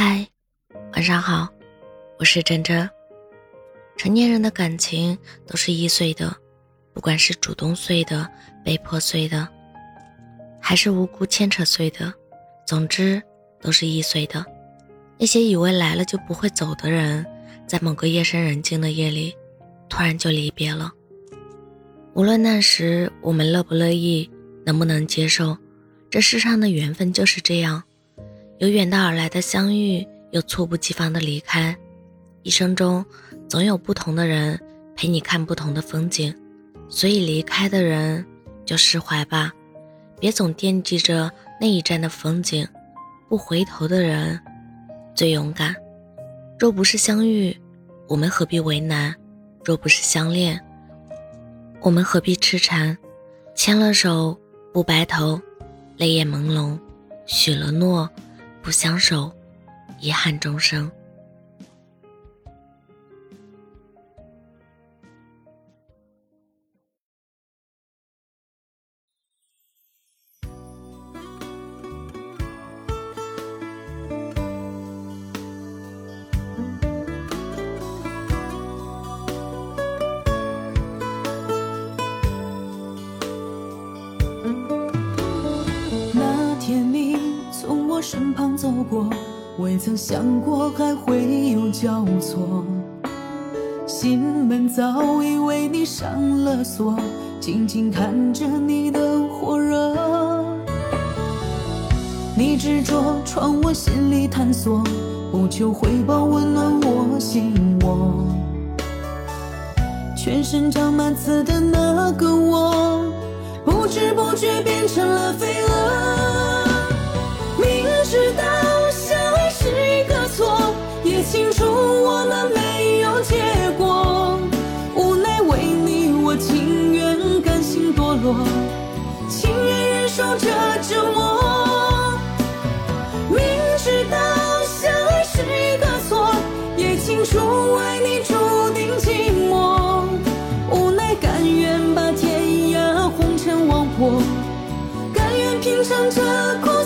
嗨，晚上好，我是真真。成年人的感情都是易碎的，不管是主动碎的、被迫碎的，还是无辜牵扯碎的，总之都是易碎的。那些以为来了就不会走的人，在某个夜深人静的夜里，突然就离别了。无论那时我们乐不乐意，能不能接受，这世上的缘分就是这样。有远道而来的相遇，有猝不及防的离开。一生中，总有不同的人陪你看不同的风景，所以离开的人就释怀吧，别总惦记着那一站的风景。不回头的人最勇敢。若不是相遇，我们何必为难？若不是相恋，我们何必痴缠？牵了手不白头，泪眼朦胧，许了诺。不相守，遗憾终生。我身旁走过，未曾想过还会有交错。心门早已为你上了锁，静静看着你的火热。你执着闯我心里探索，不求回报温暖我心窝。全身长满刺的那个我，不知不觉变成了乘着光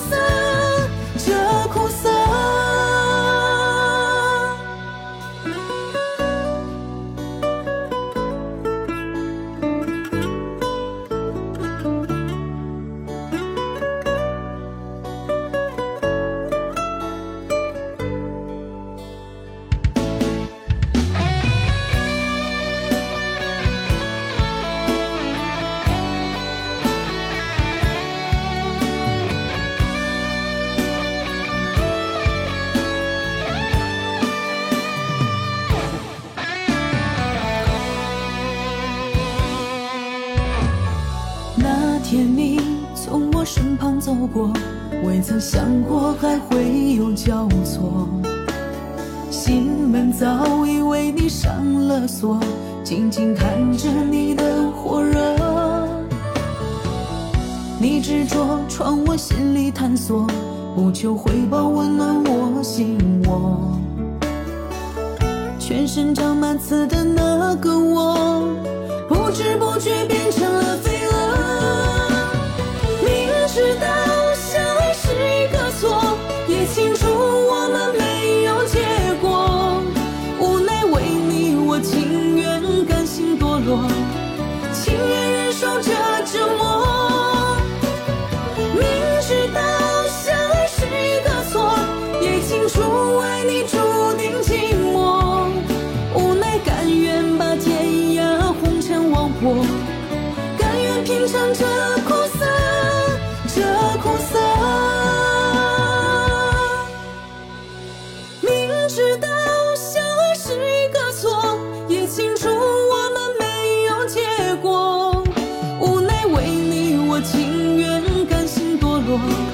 天你从我身旁走过，未曾想过还会有交错。心门早已为你上了锁，静静看着你的火热。你执着闯我心里探索，不求回报温暖我心窝。全身长满刺的那个我，不知不觉变成了飞。知道受